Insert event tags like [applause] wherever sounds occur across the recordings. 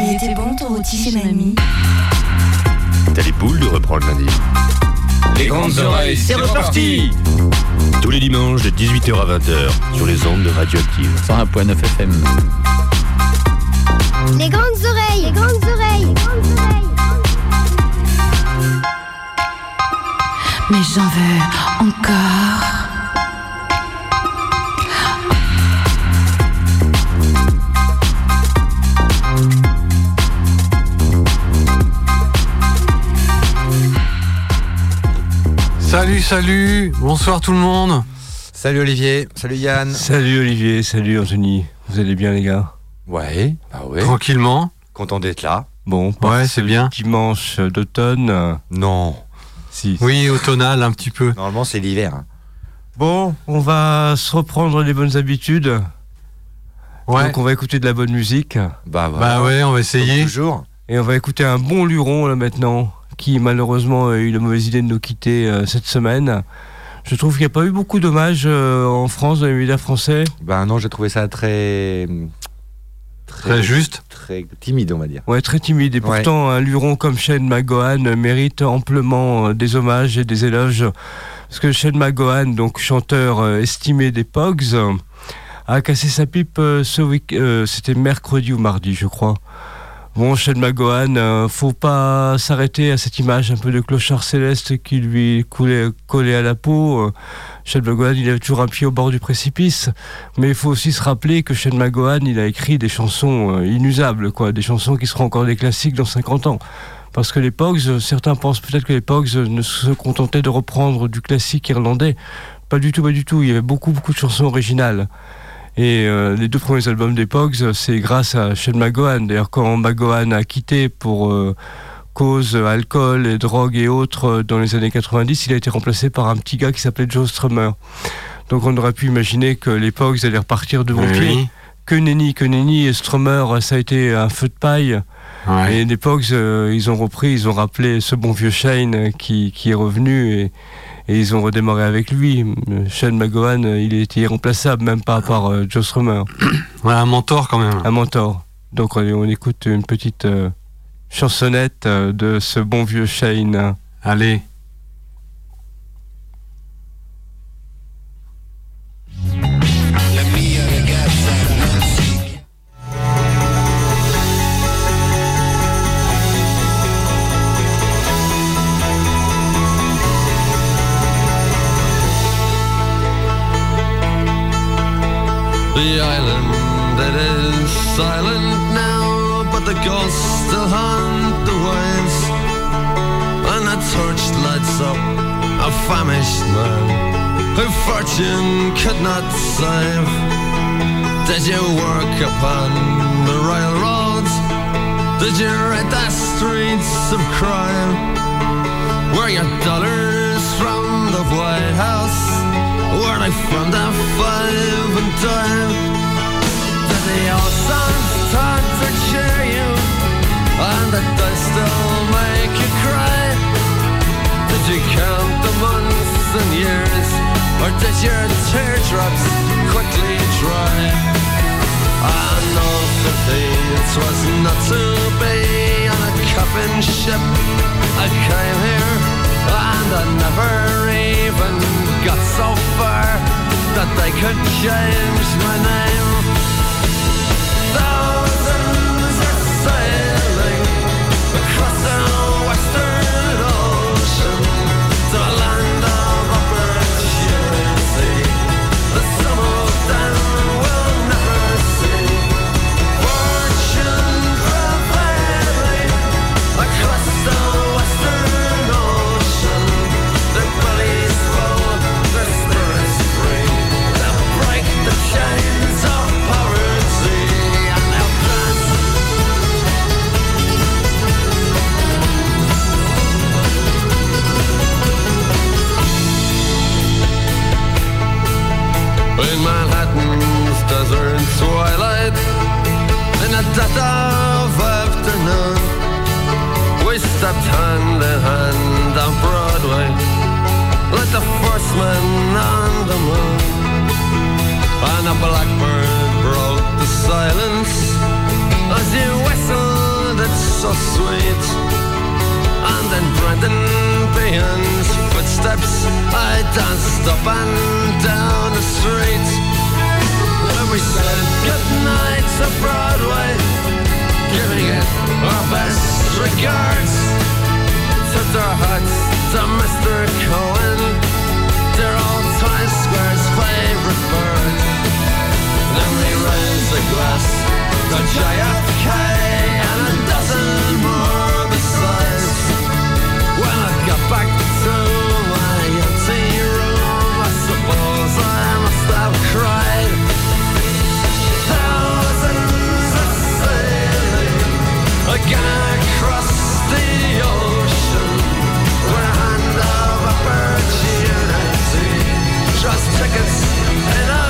Il était bon ton rôti chez mamie. T'as les boules de reprendre lundi. Les grandes oreilles, c'est reparti Tous les dimanches de 18h à 20h sur les ondes de Radioactive. 101.9 FM. Les grandes oreilles, les grandes oreilles, les grandes oreilles. Mais j'en veux encore. Salut, salut, bonsoir tout le monde. Salut Olivier, salut Yann. Salut Olivier, salut Anthony. Vous allez bien les gars? Ouais, bah ouais. Tranquillement. Content d'être là. Bon, Ouais, c'est bien. dimanche d'automne. Non, Si. Oui, automnal un petit peu. normalement c'est l'hiver. Bon, on va se reprendre les bonnes habitudes. Ouais. Donc on va écouter de la bonne musique. Bah, voilà. Bah ouais, on va Comme essayer. Toujours. Et on va écouter un bon luron là maintenant, qui malheureusement a eu la mauvaise idée de nous quitter euh, cette semaine. Je trouve qu'il n'y a pas eu beaucoup d'hommages euh, en France, dans les médias français. Bah non, j'ai trouvé ça très... Très juste. Très timide, on va dire. Ouais, très timide. Et Ouais. pourtant, un luron comme Shane McGowan mérite amplement euh, des hommages et des éloges. Parce que Shane McGowan, donc chanteur estimé des Pogs, a cassé sa pipe ce week euh, C'était mercredi ou mardi, je crois. Bon, Shane McGowan, euh, faut pas s'arrêter à cette image un peu de clochard céleste qui lui coulait, collait à la peau. Euh, Shane McGowan, il a toujours un pied au bord du précipice. Mais il faut aussi se rappeler que Shane McGowan, il a écrit des chansons euh, inusables, quoi, des chansons qui seront encore des classiques dans 50 ans. Parce que les Pogs, euh, certains pensent peut-être que les Pogs euh, ne se contentaient de reprendre du classique irlandais. Pas du tout, pas du tout. Il y avait beaucoup, beaucoup de chansons originales. Et euh, les deux premiers albums des Pogs, c'est grâce à Shane McGowan. D'ailleurs, quand McGowan a quitté pour euh, cause alcool et drogue et autres euh, dans les années 90, il a été remplacé par un petit gars qui s'appelait Joe Strummer. Donc on aurait pu imaginer que les Pogs allaient repartir de bon pied. Oui. Que nenni, que nenni, et Strummer, ça a été un feu de paille. Ouais. Et les Pogs, euh, ils ont repris, ils ont rappelé ce bon vieux Shane qui, qui est revenu et, et ils ont redémarré avec lui. Shane McGowan, euh, il était irremplaçable, même pas par euh, Joe Strummer, [coughs] Ouais, un mentor quand même. un mentor. Donc on, on écoute une petite euh, chansonnette de ce bon vieux Shane. Allez. The island that is silent now, but the ghosts still haunt the waves. And a torch lights up a famished man who fortune could not save. Did you work upon the railroads? Did you ride the streets of crime? Were your dollars from the White House? Were they from the five and dime? Did the old songs start to cheer you? And did they still make you cry? Did you count the months and years? Or did your teardrops quickly dry? I know that it was not to be on a coffin ship. I came here and I never even got so far that they could change my name. stepped hand in hand on Broadway. Like the first man on the moon. And a blackbird broke the silence As you whistled, it's so sweet. And then Brendan Behan's footsteps. I danced up and down the street. And we said goodnight to Broadway. Giving it our best regards. Sister Huts to Mr. Cohen. They're all Times Square's favorite birds. Then we raise a glass to JFK and a dozen more besides. When I got back to my empty room, I suppose I must have cried. Thousands of sailing again across the ocean birds here and sea, just tickets and I.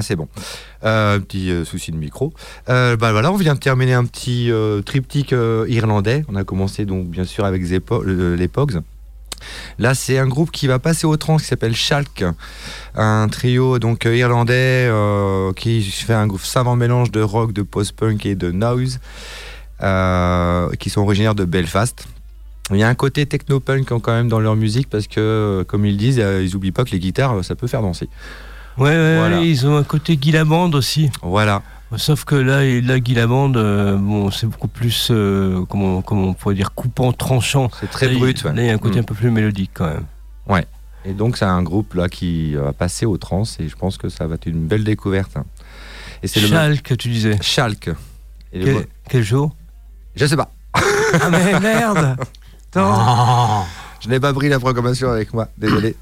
Ah, c'est bon. Euh, petit euh, souci de micro. Euh, bah voilà, on vient de terminer un petit triptyque irlandais. On a commencé donc bien sûr avec les Pogs. Là, c'est un groupe qui va passer au trans qui s'appelle Schalk, un trio donc irlandais qui fait un savant mélange de rock, de post-punk et de noise, qui sont originaires de Belfast. Il y a un côté techno-punk quand même dans leur musique parce que, comme ils disent, ils oublient pas que les guitares, ça peut faire danser. Ouais, ouais, Voilà. ouais, ils ont un côté Guy Lamande aussi. Voilà. Sauf que là, et là Guy Lamande, euh, bon, c'est beaucoup plus, euh, comment, comment on pourrait dire, coupant, tranchant. C'est très Là, brut. ouais. Là, il y a un côté Mm. un peu plus mélodique quand même. Et donc, c'est un groupe là qui va passer au trans et je pense que ça va être une belle découverte. hein. Et c'est le tu disais. Schalk. Et le Quel, jour Je sais pas. Ah mais merde [laughs] Attends. Je n'ai pas pris la programmation avec moi, désolé.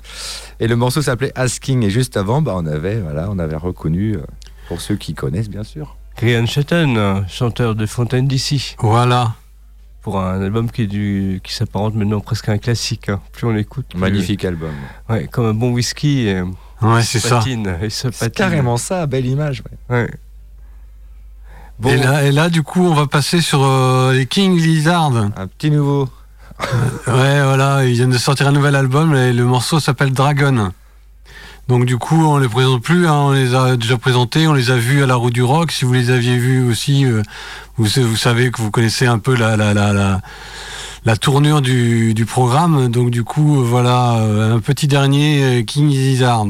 Et le morceau s'appelait Asking. Et juste avant, bah, on avait, voilà, on avait reconnu, euh, pour ceux qui connaissent bien sûr. Grian Shatton, euh, chanteur de Fontaine d'ici, Voilà. pour un album qui, est du, qui s'apparente maintenant presque à un classique. hein. Plus on l'écoute, plus- Magnifique album. Ouais, comme un bon whisky. euh, Ouais, c'est se ça. C'est patine. carrément ça, belle image. ouais. Ouais. Bon, Et, là, et là, du coup, on va passer sur euh, les King Lizard. Un petit nouveau. Ouais, voilà, ils viennent de sortir un nouvel album et le morceau s'appelle Dragon. Donc du coup, on les présente plus, hein, on les a déjà présentés, on les a vus à la roue du rock. Si vous les aviez vus aussi, euh, vous, savez que vous connaissez un peu la, tournure du, programme. Donc du coup, voilà, euh, un petit dernier euh, King Lizard.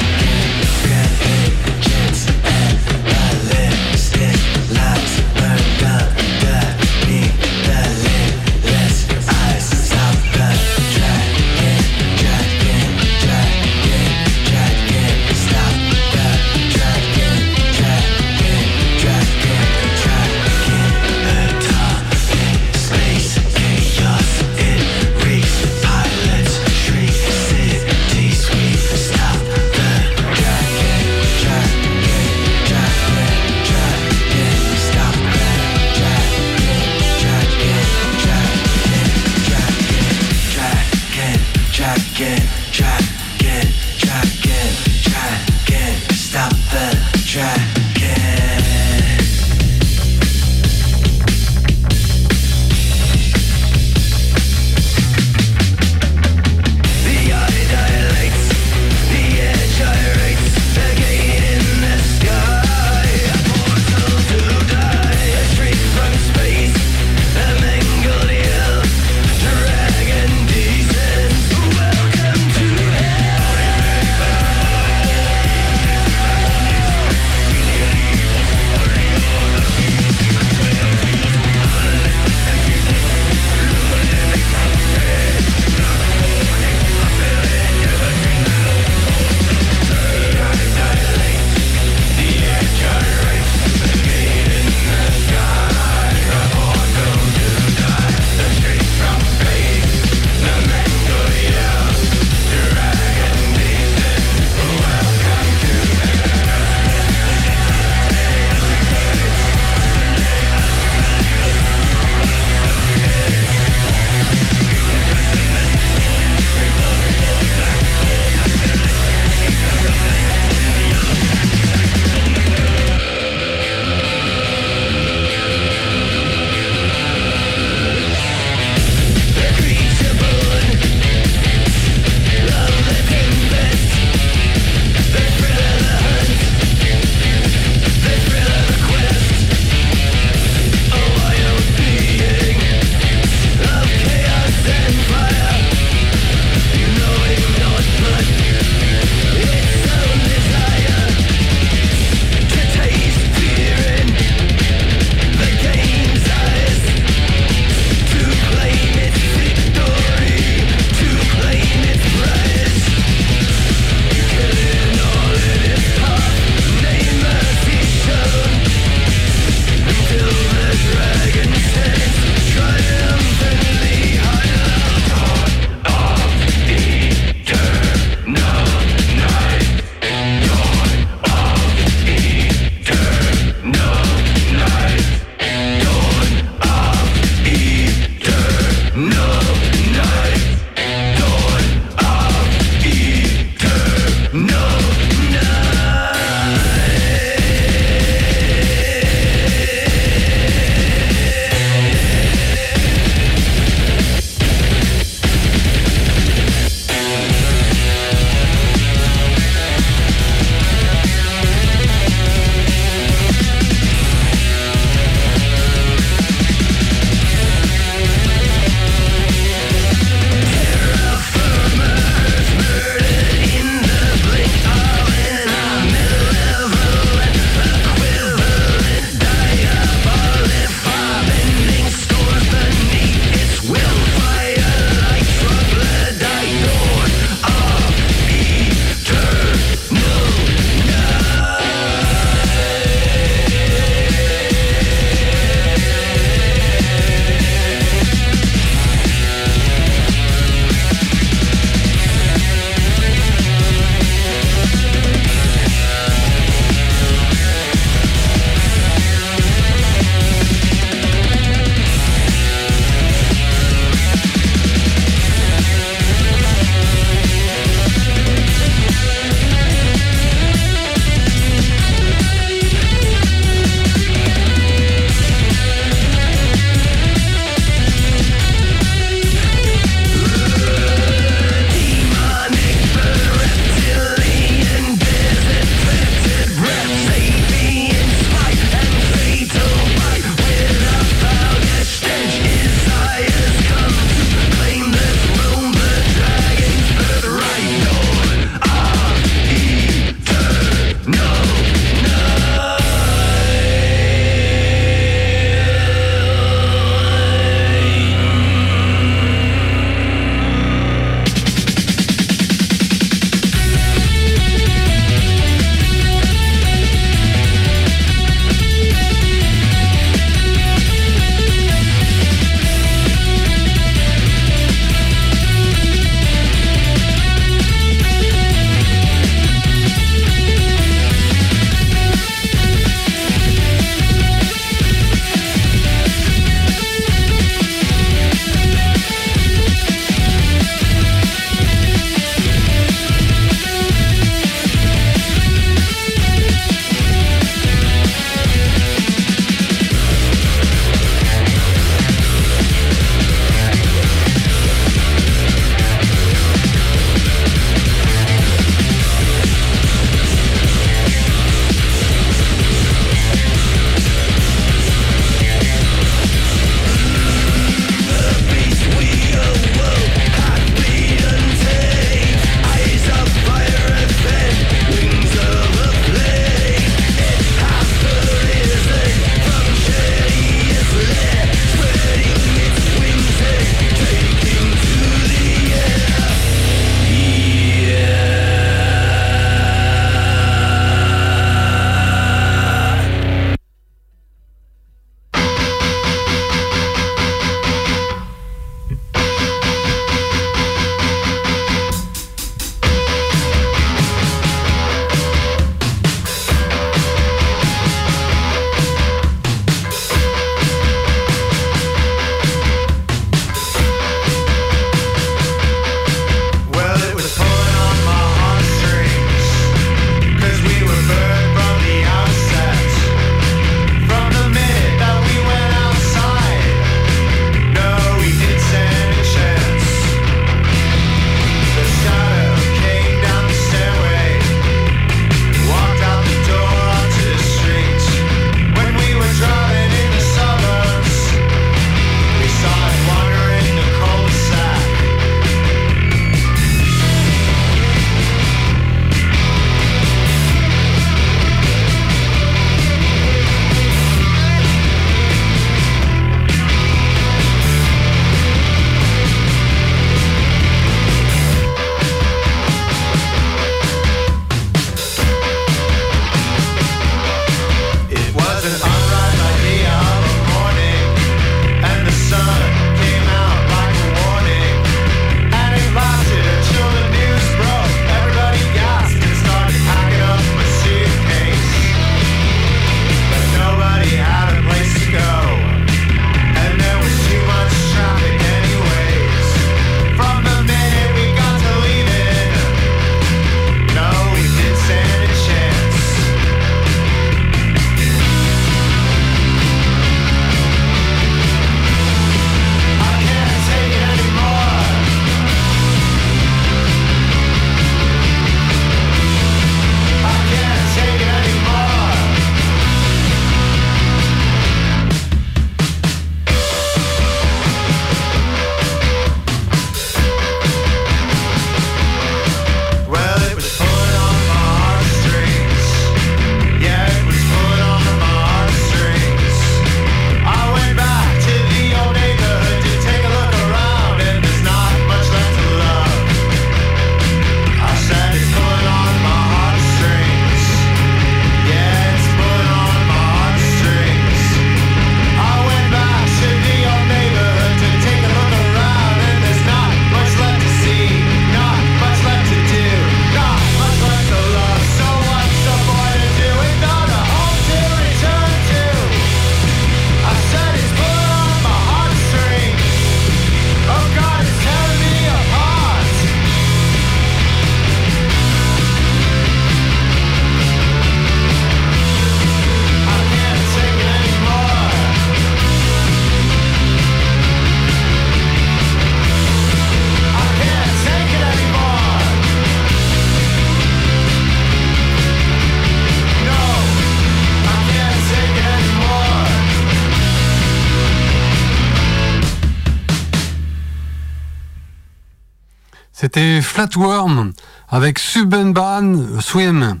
C'était Flatworm avec Subenban Swim.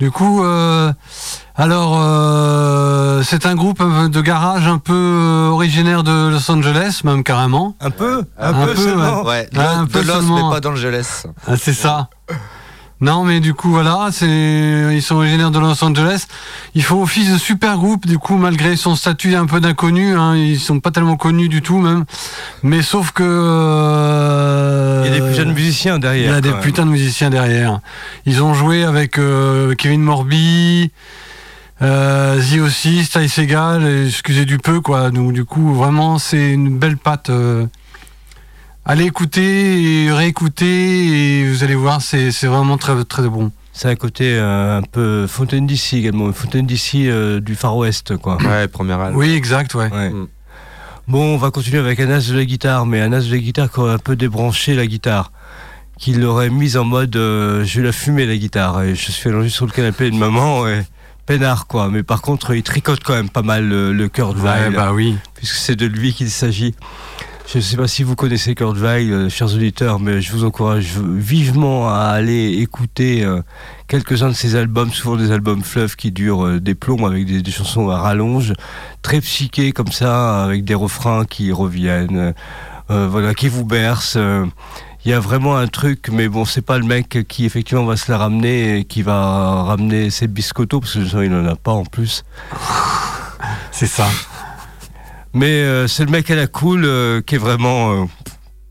Du coup, euh, alors euh, c'est un groupe de garage un peu originaire de Los Angeles, même carrément. Un peu Un peu, seulement. Ouais, de, Ah, un de peu Los, seulement. mais pas d'Angeles. Ah, c'est ça. Non, mais du coup, voilà, c'est, ils sont originaires de Los Angeles. Ils font office de super groupe, du coup, malgré son statut un peu d'inconnu, hein, ils sont pas tellement connus du tout, même. Mais sauf que. euh, Il y a des putains de musiciens Il y derrière. a des même. putains de musiciens derrière. Ils ont joué avec euh, Kevin Morby, euh, The aussi, Ty Segal, excusez du peu, quoi. Donc, du coup, vraiment, c'est une belle patte. euh. Allez écouter et réécouter, et vous allez voir, c'est c'est vraiment très, très bon. C'est un côté euh, un peu Fontaine d'ici également. Fontaine d'ici euh, du Far West, quoi. Ouais, première album. Oui, exact, ouais. Ouais. Mm. Bon, on va continuer avec un as de la guitare, mais un as de la guitare qui aurait un peu débranché la guitare. Qui l'aurait mise en mode euh, je vais la fumer la guitare. Et je suis allongé sur le canapé de maman, et peinard quoi. Mais par contre, il tricote quand même pas mal le, le Kurt Ouais, bah oui. puisque c'est de lui qu'il s'agit. Je ne sais pas si vous connaissez Kurt Weill, euh, chers auditeurs, mais je vous encourage vivement à aller écouter euh, quelques-uns de ses albums, souvent des albums fleuves qui durent euh, des plombs avec des, chansons à rallonge, très psychées comme ça, avec des refrains qui reviennent, voilà, qui vous bercent. Il y a vraiment un truc, mais bon, c'est pas le mec qui effectivement va se la ramener et qui va ramener ses biscottos, parce que il n'en a pas en plus. C'est ça. Mais euh, c'est le mec à la cool euh, qui est vraiment. euh,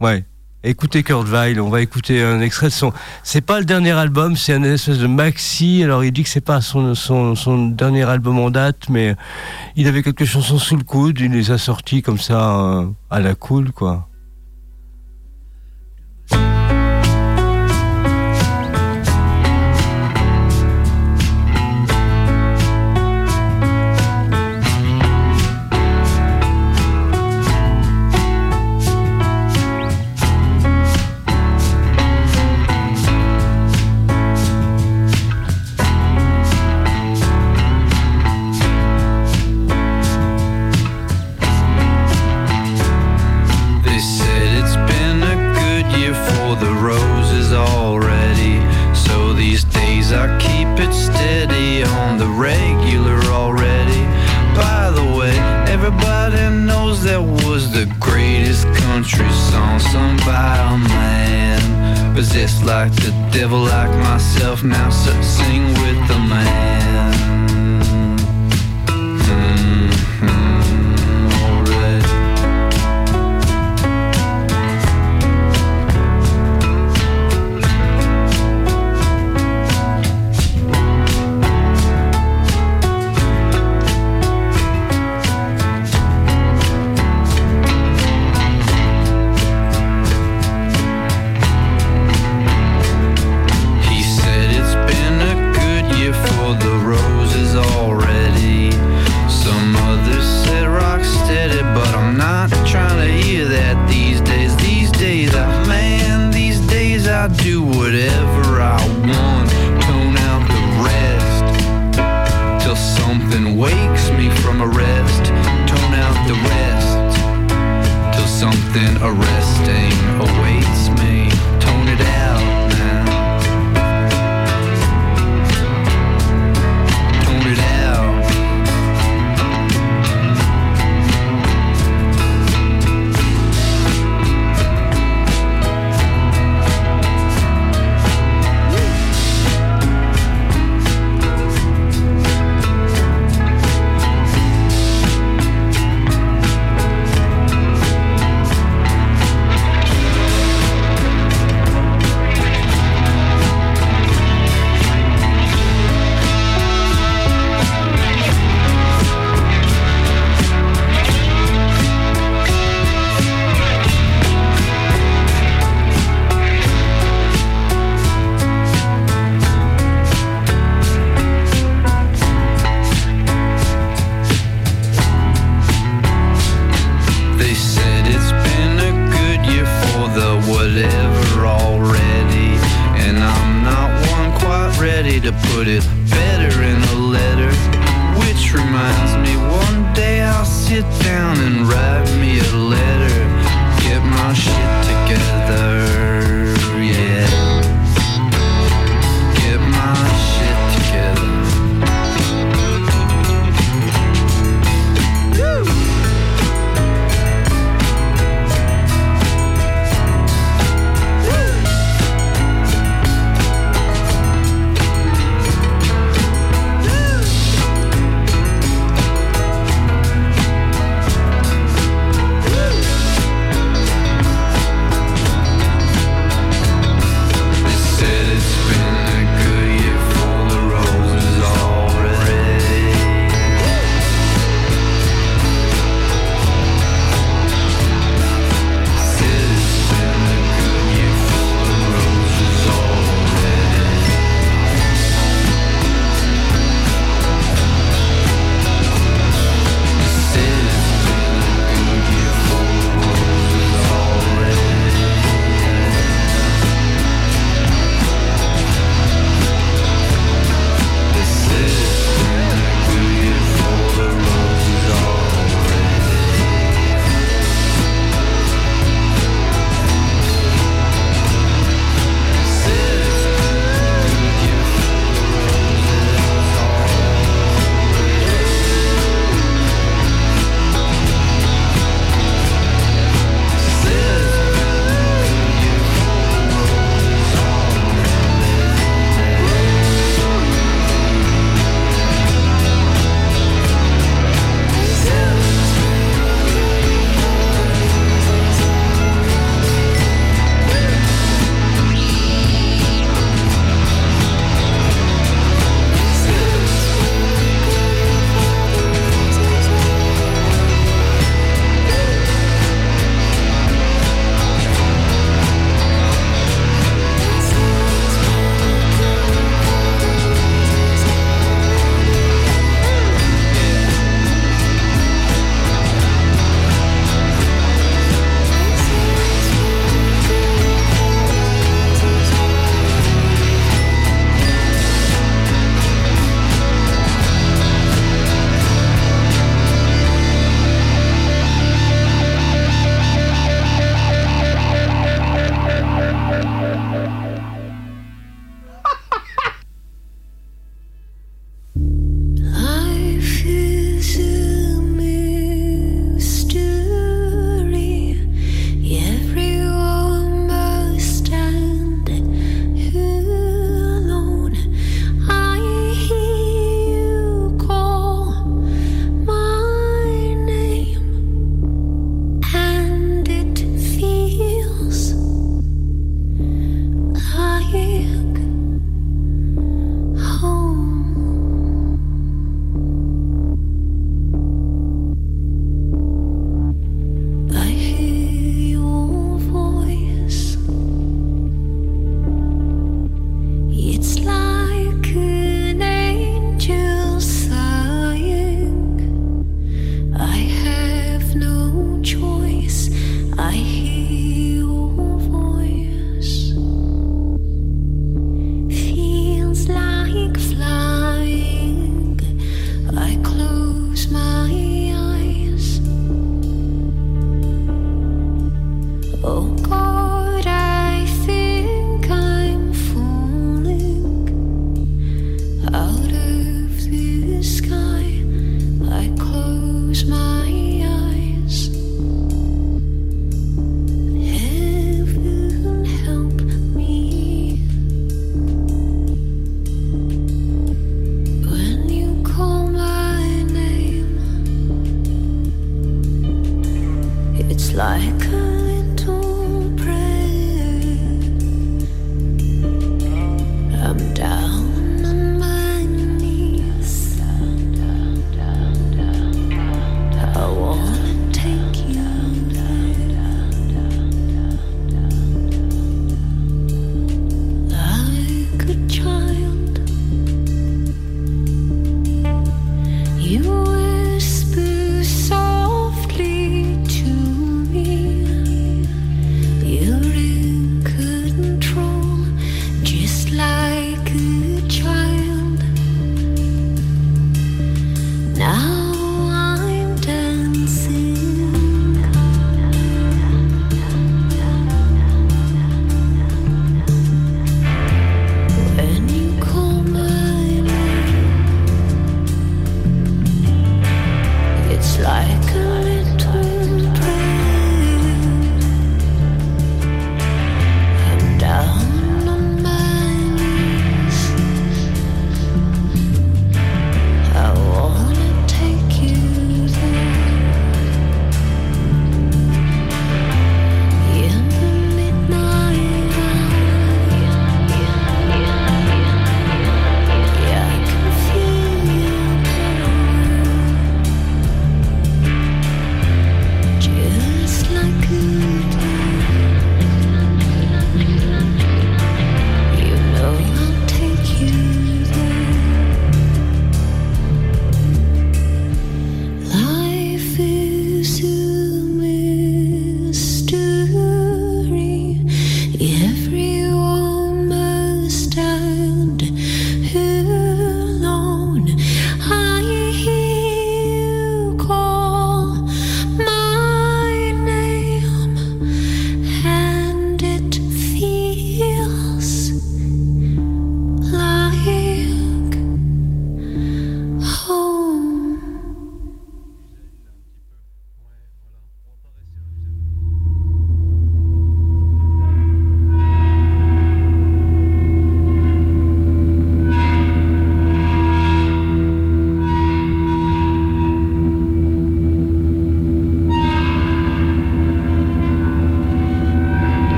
ouais. Écoutez Kurt Weill, on va écouter un extrait de son. C'est pas le dernier album, c'est un espèce de maxi. Alors il dit que c'est pas son, son, son dernier album en date, mais il avait quelques chansons sous le coude, il les a sorties comme ça à la cool, quoi.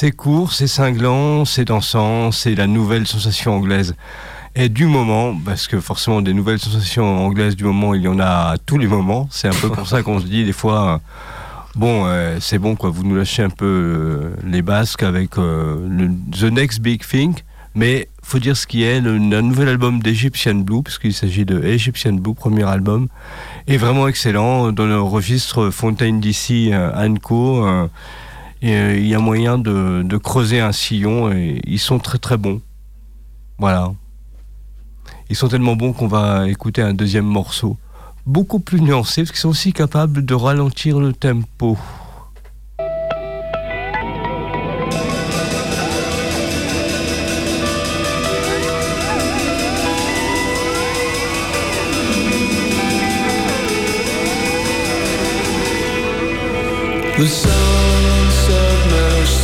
C'est court, c'est cinglant, c'est dansant, c'est la nouvelle sensation anglaise. Et du moment, parce que forcément des nouvelles sensations anglaises du moment, il y en a à tous les moments. C'est un peu pour ça qu'on se dit des fois, euh, bon, euh, c'est bon quoi, vous nous lâchez un peu euh, les basques avec The Next Big Thing. Mais faut dire ce qui est, le, un nouvel album d'Egyptian Blue, parce s'agit de Egyptian Blue, premier album, est vraiment excellent dans le registre Fontaine DC euh, Et euh, il y a moyen de, creuser un sillon et ils sont très très bons. Voilà. Ils sont tellement bons qu'on va écouter un deuxième morceau. Beaucoup plus nuancé parce qu'ils sont aussi capables de ralentir le tempo.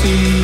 see.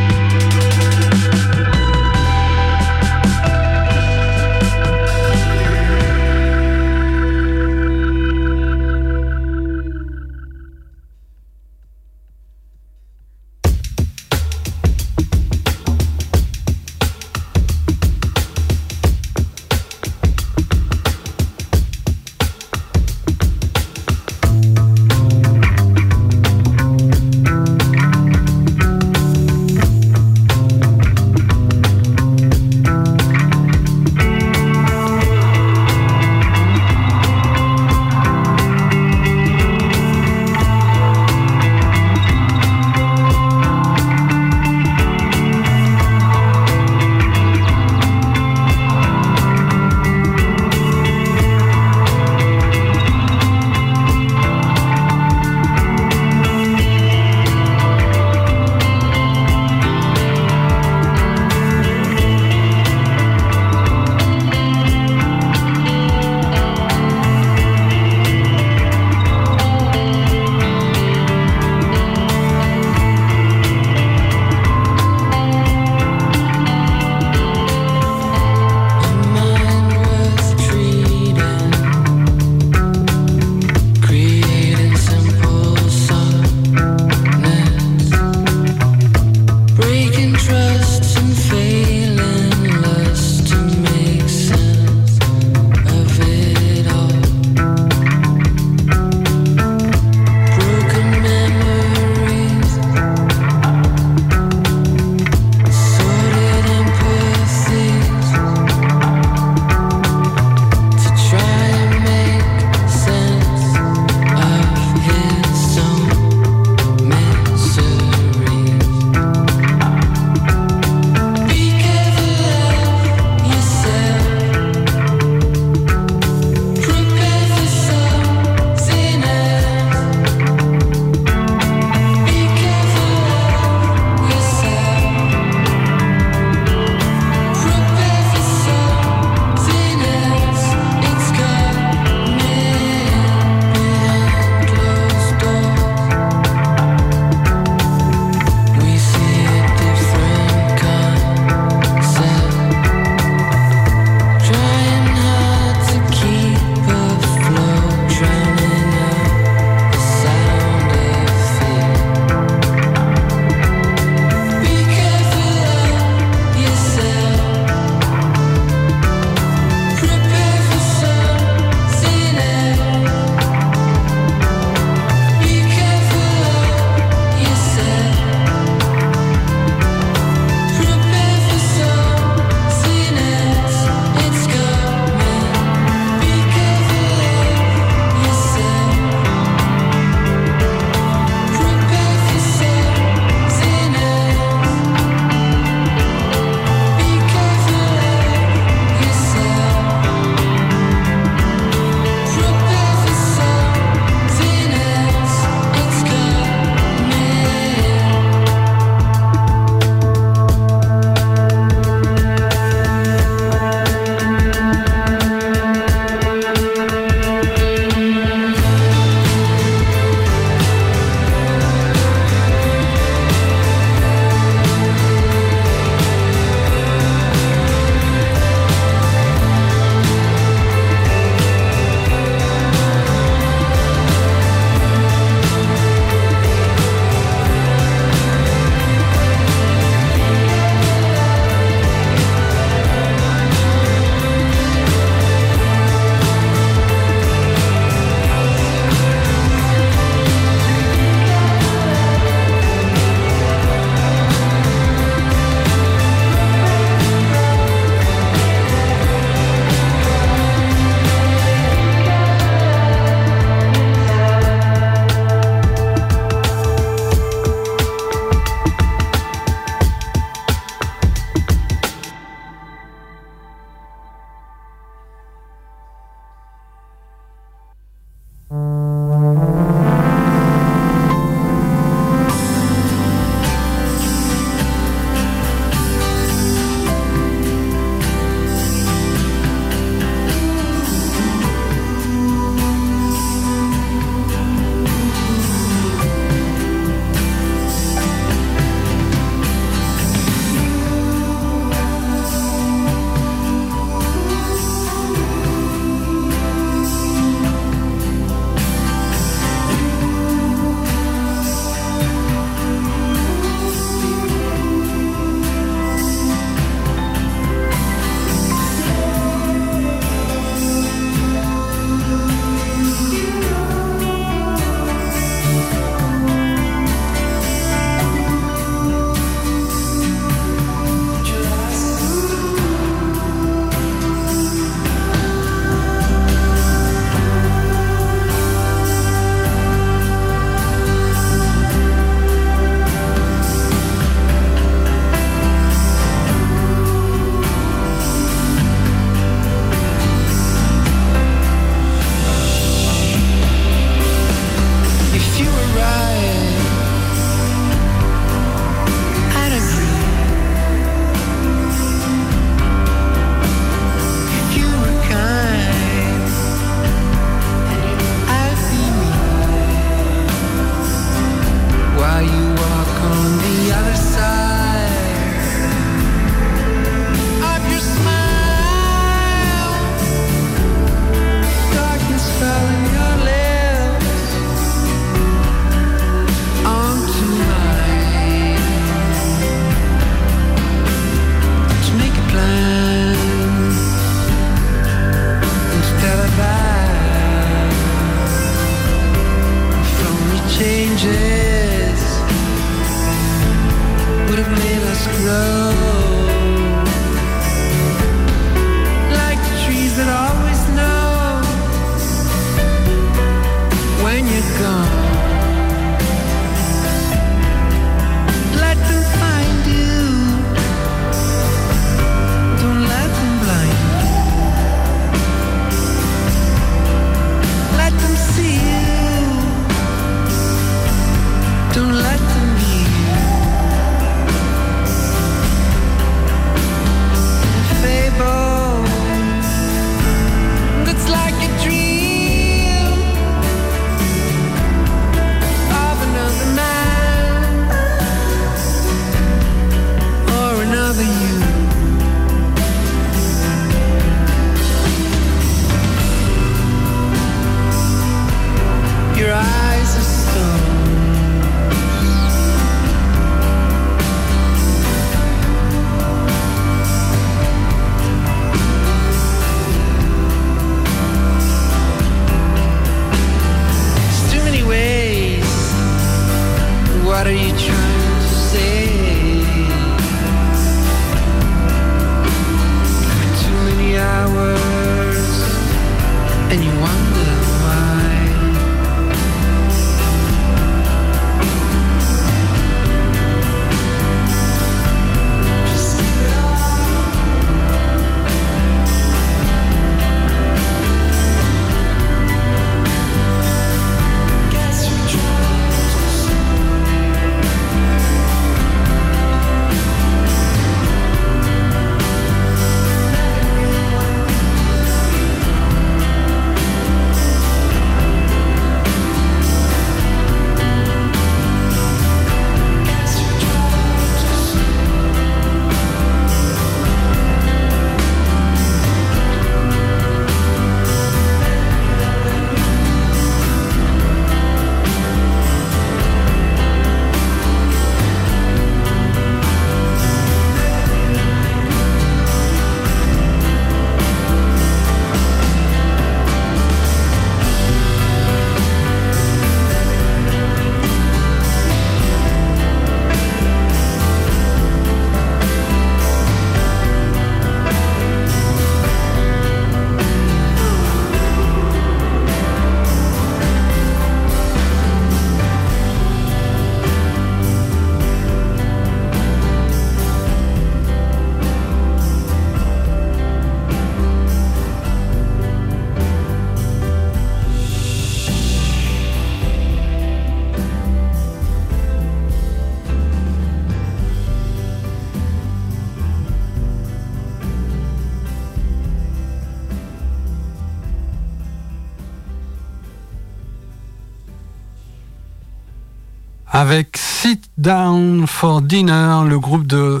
Avec Sit Down for Dinner, le groupe de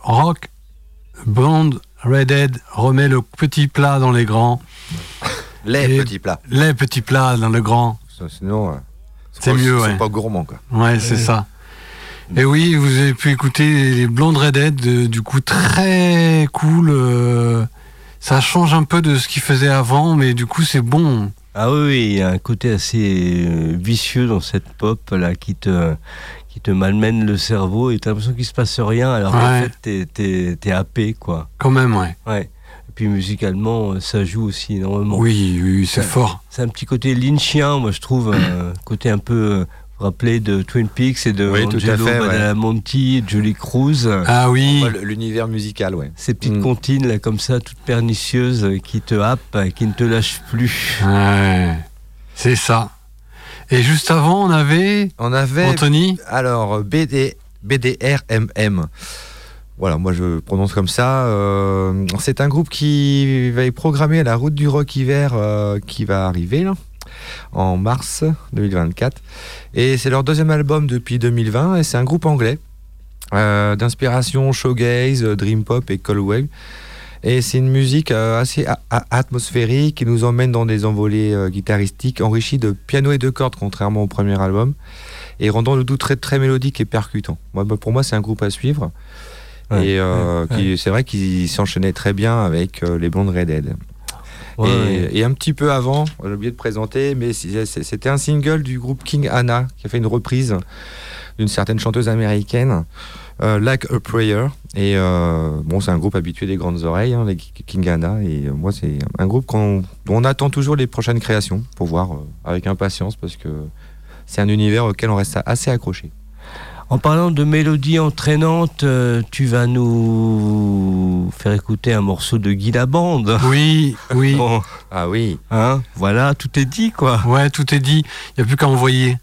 rock band Redhead remet le petit plat dans les grands. [laughs] Les Et- petits plats. Les petits plats dans le grand. Sinon, euh, C'est pas- mieux, c'est ouais. pas gourmand, quoi. Ouais, c'est ça. Et oui, vous avez pu écouter les Blondes Redhead, euh, du coup très cool. euh, ça change un peu de ce qu'ils faisaient avant, mais du coup c'est bon. Ah oui, il y a un côté assez euh, vicieux dans cette pop là qui te, qui te malmène le cerveau et t'as l'impression qu'il se passe rien alors qu'en Ouais. fait t'es, t'es, happé quoi. Quand même, ouais. Ouais. Et puis musicalement, euh, ça joue aussi énormément. Oui, oui, c'est fort. C'est un petit côté lynchien, moi je trouve, un côté un peu rappelé de Twin Peaks et de Oui, Angelo fait, ouais. Julie Cruz. Ah oui. L'univers musical, ouais. Ces petites Mm. comptines là comme ça, toutes pernicieuses, qui te happent, qui ne te lâchent plus. Ouais, c'est ça. Et juste avant, on avait On avait. Anthony. Alors, BD, BDRMM. Voilà, moi je prononce comme ça. Euh, c'est un groupe qui va programmer la route du rock hiver euh, qui va arriver là, en mars 2024. Et c'est leur deuxième album depuis 2020 et c'est un groupe anglais euh, d'inspiration shoegaze, dream pop et cold wave. Et c'est une musique euh, assez atmosphérique qui nous emmène dans des envolées euh, guitaristiques enrichies de piano et de cordes, contrairement au premier album, et rendant le tout très, très mélodique et percutant. Moi, bah, pour moi, c'est un groupe à suivre. Ouais, et euh, ouais, c'est vrai qu'il s'enchaînait très bien avec euh, les Blondes Redhead. Et, un petit peu avant, j'ai oublié de présenter, mais c'était un single du groupe King Anna qui a fait une reprise d'une certaine chanteuse américaine, euh, Like a Prayer. Et euh, bon, c'est un groupe habitué des grandes oreilles, hein, les King Anna. Et euh, moi, c'est un groupe dont on attend toujours les prochaines créations pour voir avec impatience parce que c'est un univers auquel on reste assez accroché. En parlant de mélodie entraînante, euh, tu vas nous faire écouter un morceau de Guy Labande. Oui, [laughs] oui. Ah oui. Hein voilà, tout est dit quoi. Ouais, tout est dit. Il n'y a plus qu'à envoyer.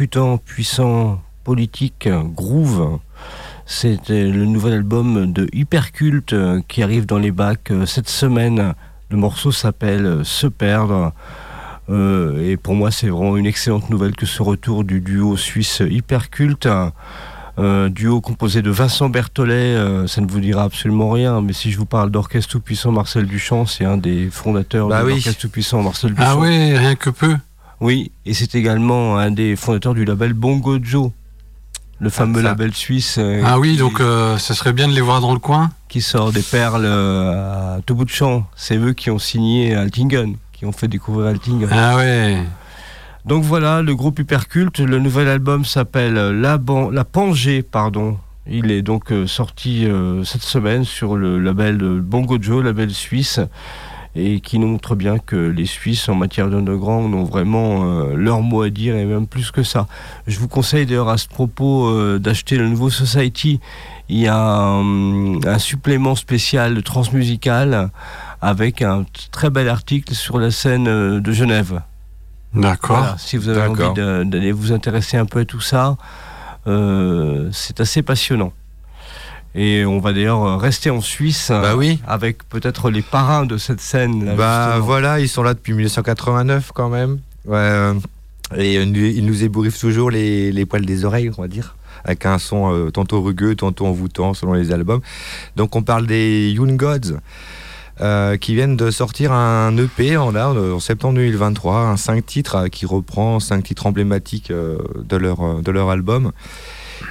Percutant, puissant, politique, groove. C'était le nouvel album de Hyperculte euh, qui arrive dans les bacs euh, cette semaine. Le morceau s'appelle euh, Se perdre. Euh, et pour moi, c'est vraiment une excellente nouvelle que ce retour du duo suisse Hyperculte. Euh, duo composé de Vincent Berthollet, euh, ça ne vous dira absolument rien, mais si je vous parle d'Orchestre Tout-Puissant Marcel Duchamp, c'est un des fondateurs Bah de oui. l'Orchestre Tout-Puissant Marcel Duchamp. Ah ouais, rien que peu. Oui, et c'est également un des fondateurs du label Bongo Joe, le fameux ça. label suisse euh, Ah oui, qui- donc euh, ça serait bien de les voir dans le coin. qui sort des perles euh, à tout bout de champ. C'est eux qui ont signé Altingen, qui ont fait découvrir Altingen. Ah ouais. Donc voilà, le groupe Hyperculte, le nouvel album s'appelle La, Ban- La Pangée, pardon. Il est donc sorti euh, cette semaine sur le label Bongo Joe, label suisse, et qui nous montre bien que les Suisses en matière d'underground ont vraiment euh, leur mot à dire et même plus que ça. Je vous conseille d'ailleurs à ce propos euh, d'acheter le nouveau Society. Il y a un, un supplément spécial de transmusical avec un très bel article sur la scène euh, de Genève. D'accord. Voilà, si vous avez envie d'aller vous intéresser un peu à tout ça, euh, c'est assez passionnant. Et on va d'ailleurs rester en Suisse Bah oui. avec peut-être les parrains de cette scène. Là, Bah justement. voilà, ils sont là depuis 1989 quand même. Ouais, euh, et ils nous ébouriffent toujours les, les poils des oreilles, on va dire. Avec un son euh, tantôt rugueux, tantôt envoûtant selon les albums. Donc on parle des Young Gods. euh, qui viennent de sortir un EP en, là, en septembre 2023, un 5 titres euh, qui reprend 5 titres emblématiques de, leur, de leur album.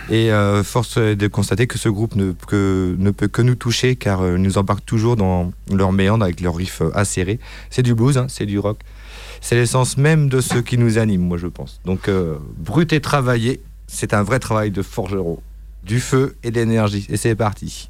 Et euh, force est de constater que ce groupe ne, que- ne peut que nous toucher car euh, ils nous embarquent toujours dans leur méandre avec leurs riffs euh, acérés. C'est du blues, hein, c'est du rock. C'est l'essence même de ce qui nous anime, moi je pense. Donc euh, brut et travaillé, c'est un vrai travail de forgeron. Du feu et de l'énergie. Et c'est parti.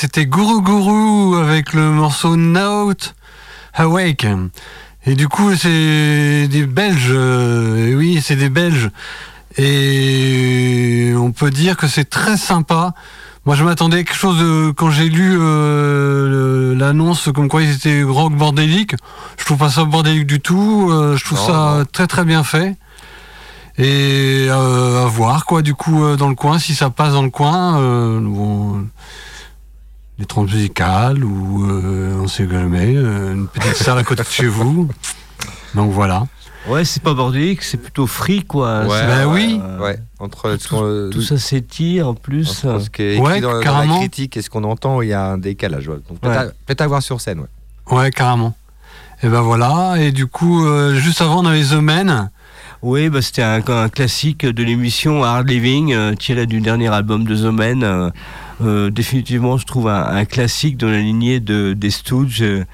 c'était Guru Guru avec le morceau Now Out Awake. Et du coup, c'est des Belges. Euh, oui, c'est des Belges. Et on peut dire que c'est très sympa. Moi, je m'attendais à quelque chose quand j'ai lu euh, l'annonce comme quoi ils étaient rock bordélique. Je trouve pas ça bordélique du tout. Euh, je trouve ça très très bien fait. Et à voir quoi, du coup, dans le coin, si ça passe dans le coin les trans musicales ou euh, on s'est jamais euh, une petite salle à côté de chez vous. Donc voilà. Ouais, c'est pas bordélique, c'est plutôt free, quoi. Ben oui. Euh, ouais. Entre tout, ça s'étire en plus. Ce qui est dans, la critique et ce qu'on entend, il y a un décalage. Donc peut-être ouais. peut avoir sur scène, ouais. Ouais, carrément. Et ben voilà. Et du coup, juste avant, on avait The Oui, bah, c'était un, classique de l'émission Hard Living, tiré du dernier album de The Man. Euh, définitivement, je trouve un, un classique dans la lignée de, des Stooges euh,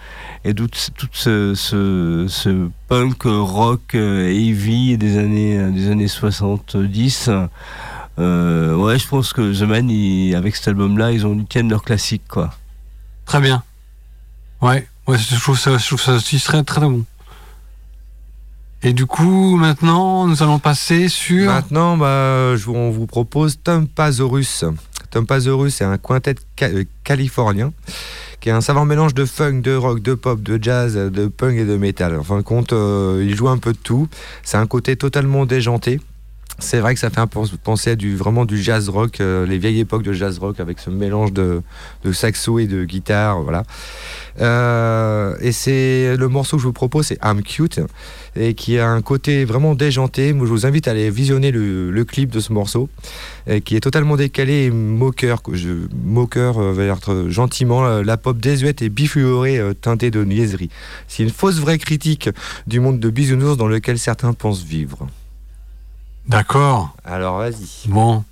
et tout, tout ce, ce, ce punk rock euh, heavy des années, des années 70. Euh, ouais, je pense que The ils- avec cet album-là, ils, ont, ils tiennent leur classique. Quoi. Très bien. Ouais, ouais je, trouve ça, je trouve ça aussi très très bon. Et du coup, maintenant, nous allons passer sur. Maintenant, bah, je- on vous propose Tumpasaurus. Tumpasaurus, c'est un quintet euh, californien qui est un savant mélange de funk, de rock, de pop, de jazz, de punk et de métal. En fin de compte, euh, il joue un peu de tout. C'est un côté totalement déjanté. C'est vrai que ça fait penser à du, vraiment du jazz rock, euh, les vieilles époques de jazz rock avec ce mélange de, saxo et de guitare, voilà. Euh, et c'est le morceau que je vous propose, c'est I'm Cute, et qui a un côté vraiment déjanté. Moi, je vous invite à aller visionner le, clip de ce morceau, qui est totalement décalé et moqueur. moqueur euh, veut dire gentiment euh, la pop désuète et bifluorée euh, teintée de niaiserie. C'est une fausse vraie critique du monde de bisounours dans lequel certains pensent vivre. D'accord. Alors vas-y. Bon.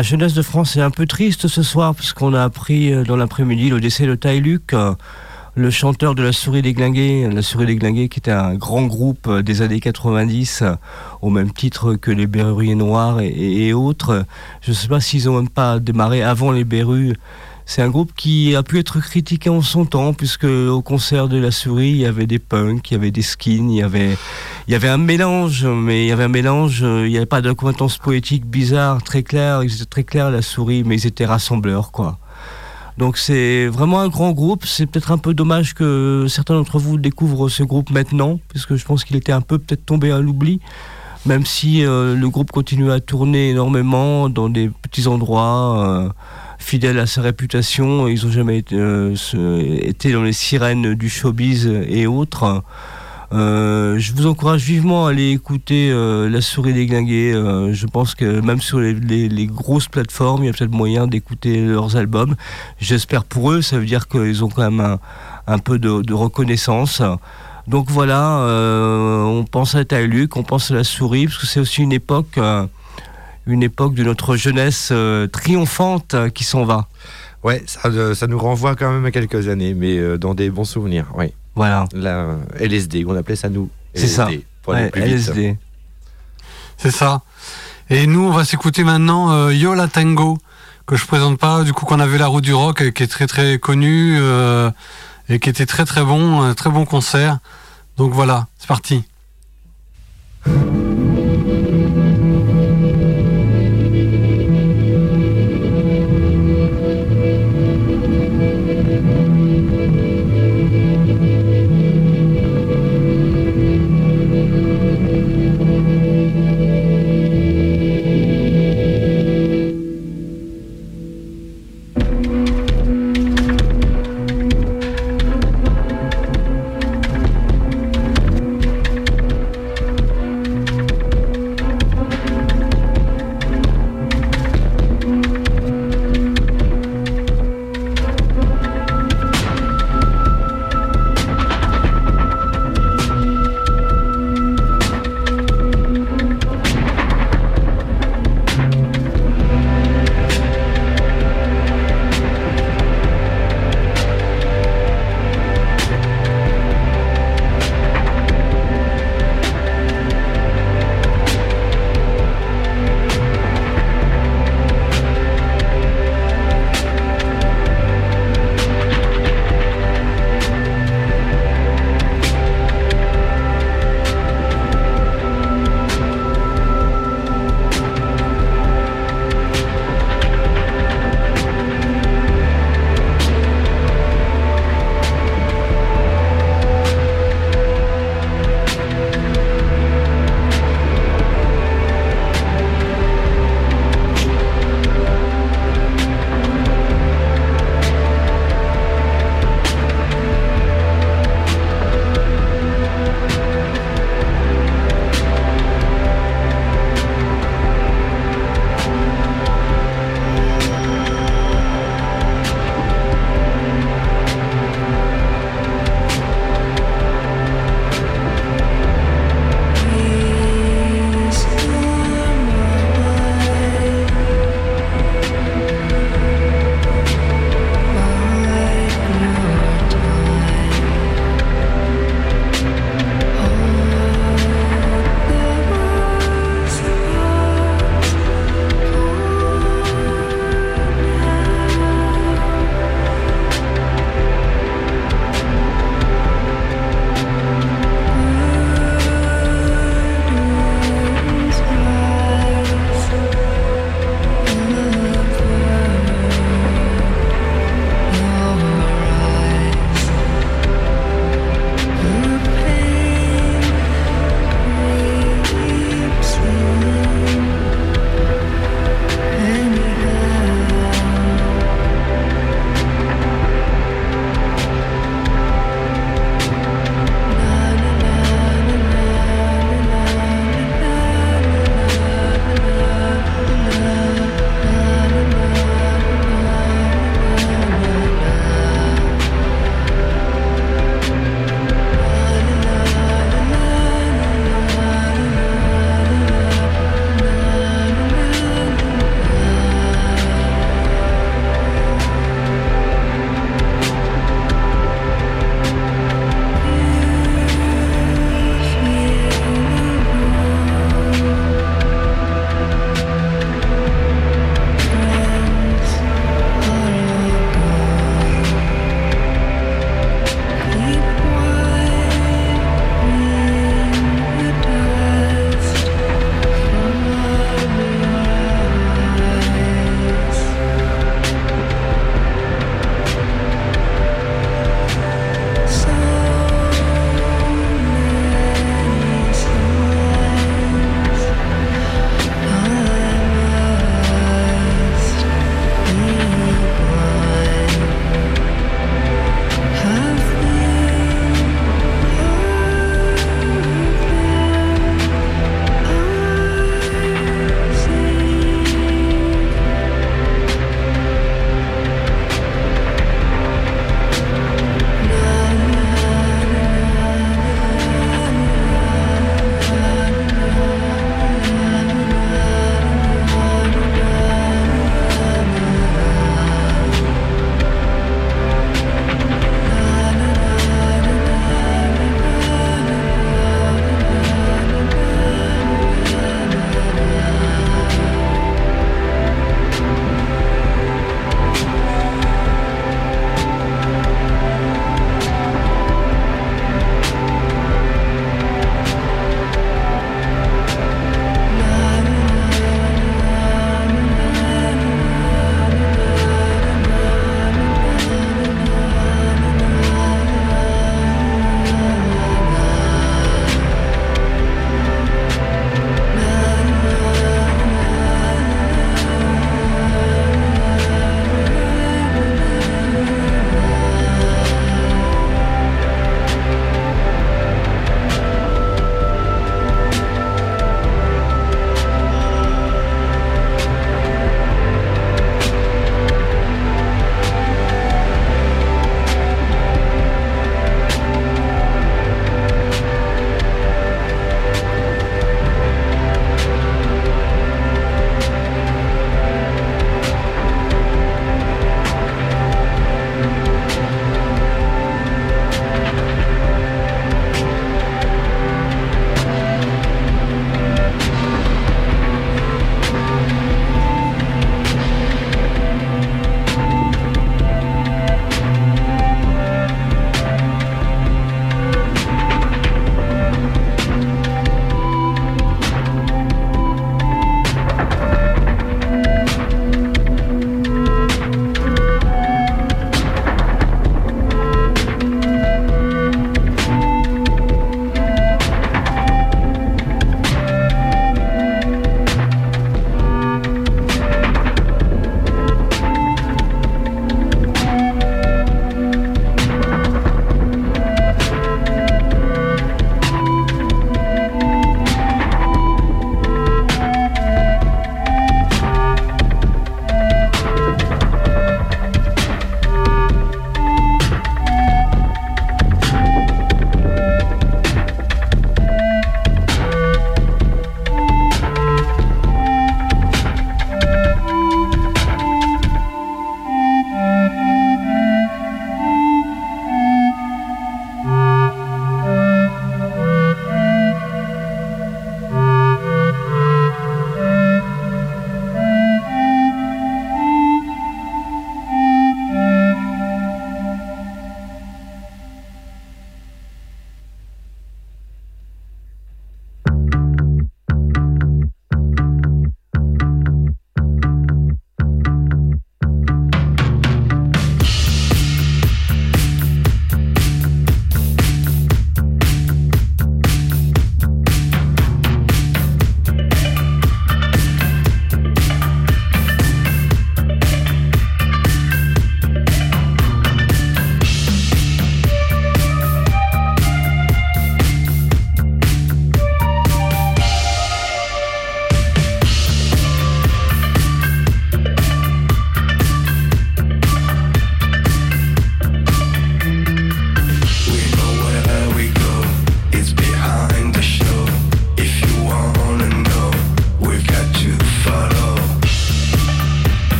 La jeunesse de France est un peu triste ce soir parce qu'on a appris euh, dans l'après-midi le décès de Tai Luc, euh, le chanteur de La Souris des Glingués. La Souris des Glingués qui était un grand groupe euh, des années 90 euh, au même titre que les Berruriers Noirs et autres. Je ne sais pas s'ils ont même pas démarré avant les Berrues. C'est un groupe qui a pu être critiqué en son temps, puisque au concert de la souris, il y avait des punks, il y avait des skins, il y avait, il y avait un mélange, mais il y avait un mélange, euh, il n'y avait pas d'acquaintance poétique bizarre, très clair, ils étaient très clairs la souris, mais ils étaient rassembleurs, quoi. Donc c'est vraiment un grand groupe. C'est peut-être un peu dommage que certains d'entre vous découvrent ce groupe maintenant, puisque je pense qu'il était un peu peut-être tombé à l'oubli, même si euh, le groupe continue à tourner énormément dans des petits endroits. euh, fidèles à sa réputation, ils n'ont jamais euh, été dans les sirènes du showbiz et autres. Euh, je vous encourage vivement à aller écouter euh, La Souris des Glingués. Euh, je pense que même sur les, grosses plateformes, il y a peut-être moyen d'écouter leurs albums. J'espère pour eux, ça veut dire qu'ils ont quand même un, peu de, reconnaissance. Donc voilà, euh, on pense à Luc, on pense à La Souris, parce que c'est aussi une époque, une époque de notre jeunesse triomphante qui s'en va. Ouais, ça, ça nous renvoie quand même à quelques années, mais dans des bons souvenirs. Oui. Voilà. La LSD, on appelait ça nous. C'est ça. LSD, pour aller Ouais, plus vite. LSD. C'est ça. Et nous, on va s'écouter maintenant euh, Yo la Tango, que je présente pas, du coup qu'on avait la route du rock, euh, qui est très très connu euh, et qui était très très bon, un très bon concert. Donc voilà, c'est parti.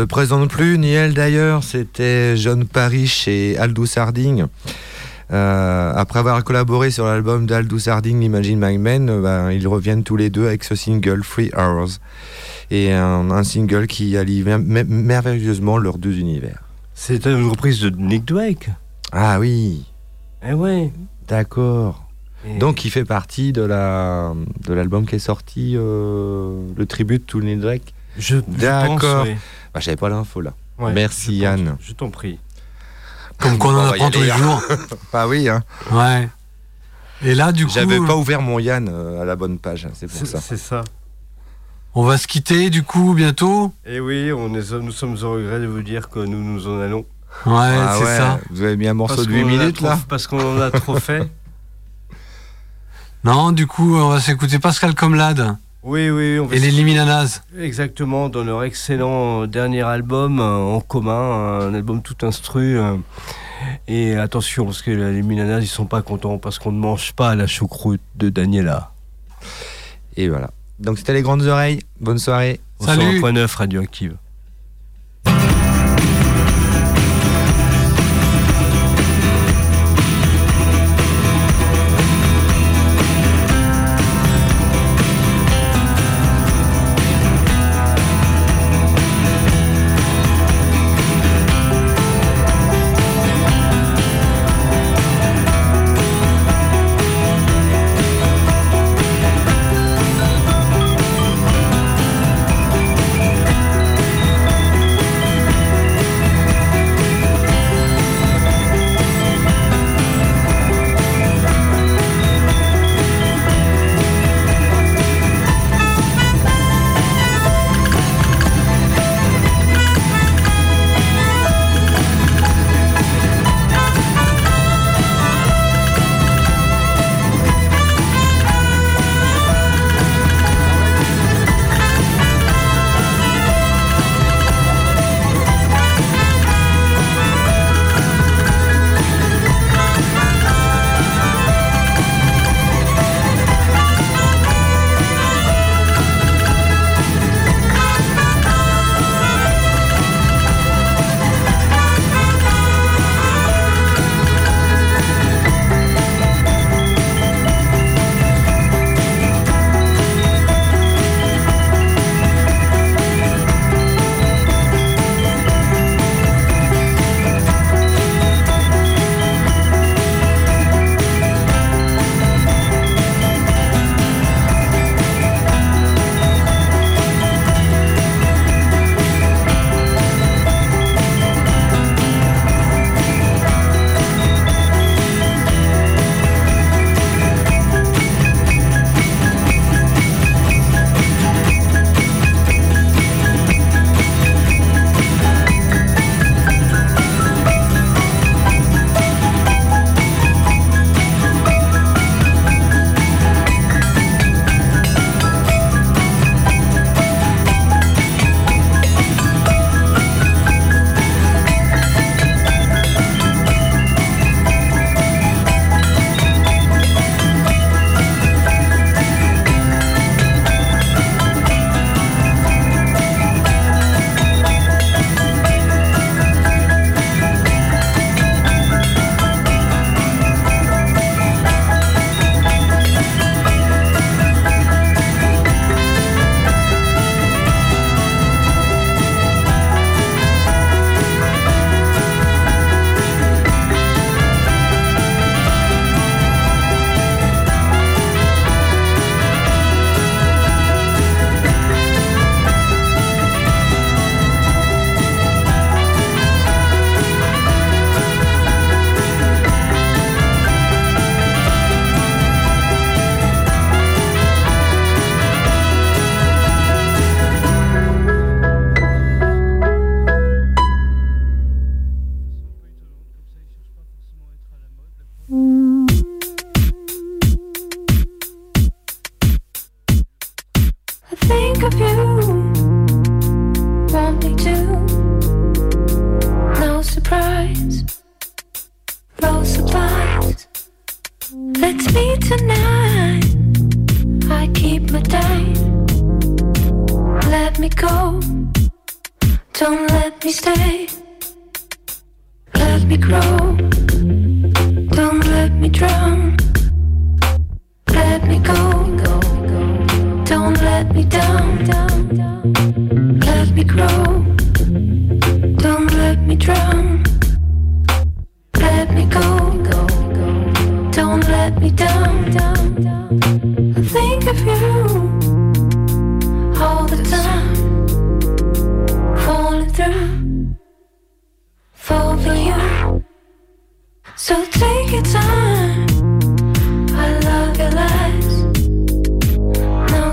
Le présente plus, ni elle d'ailleurs. C'était John Parrish et Aldous Harding. Euh, après avoir collaboré sur l'album d'Aldous Harding, Imagine My Man, euh, ben, ils reviennent tous les deux avec ce single Three Hours. Et un, un single qui allie mer- mer- merveilleusement leurs deux univers. C'est une reprise de Nick Drake. Ah oui, Eh ouais. d'accord. Et- Donc il fait partie de la de l'album qui est sorti, euh, le tribute to Neil Drake. Je, D'accord. oui. Bah, j'avais pas l'info là. Ouais, Merci je. Yann. Je t'en prie. Comme qu'on en On va y apprend tous les hein. jours. [laughs] bah oui, hein. Ouais. Et là, du coup, J'avais pas ouvert mon Yann euh, à la bonne page, hein, c'est pour ça. c'est ça. on va se quitter, du coup, bientôt? Et oui, on est, nous sommes au regret de vous dire que nous nous en allons. Ouais, Ah c'est ouais, ça. Vous avez mis un morceau Parce de 8 qu'on en a minutes trop- là Parce qu'on en a trop [laughs] fait. Non, du coup, on va s'écouter Pascal Comlade Oui, oui, on va et les Liminanas. Exactement, dans leur excellent euh, dernier album euh, en commun, un album tout instru. euh, Et attention, parce que les Minanas, ils sont pas contents parce qu'on ne mange pas la choucroute de Daniela. Et voilà. Donc c'était les grandes oreilles. Bonne soirée. Au Salut. 100.9 radioactive. Me go Don't let me stay. Let me grow. Don't let me drown. Let me go. Don't let me down. Let me grow. Don't let me drown. Let me go. Don't let me down. So take your time. I love your lies. No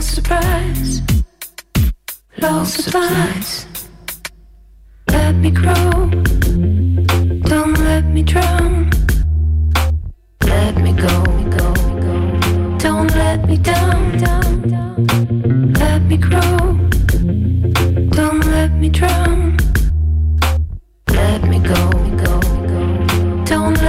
surprise. Let me grow. Don't let me drown. Let me go. Don't let me down. Let me grow. Don't let me drown. Let me go.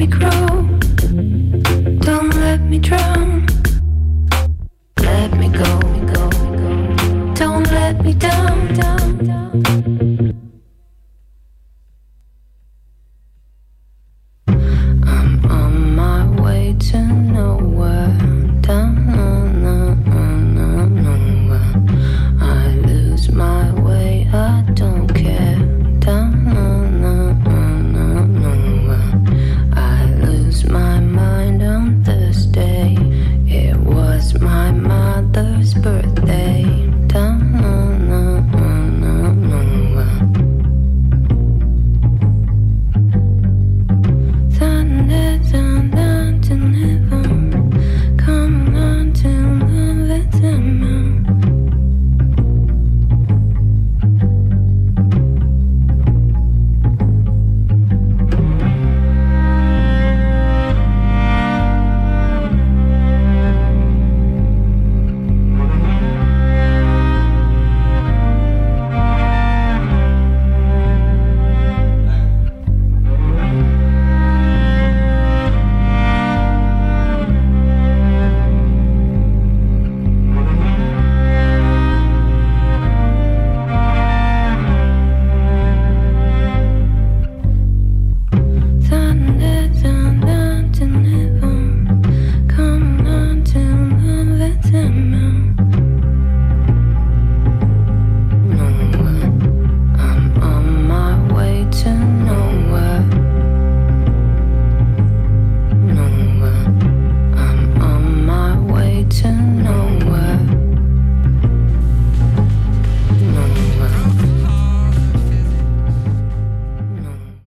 me grow.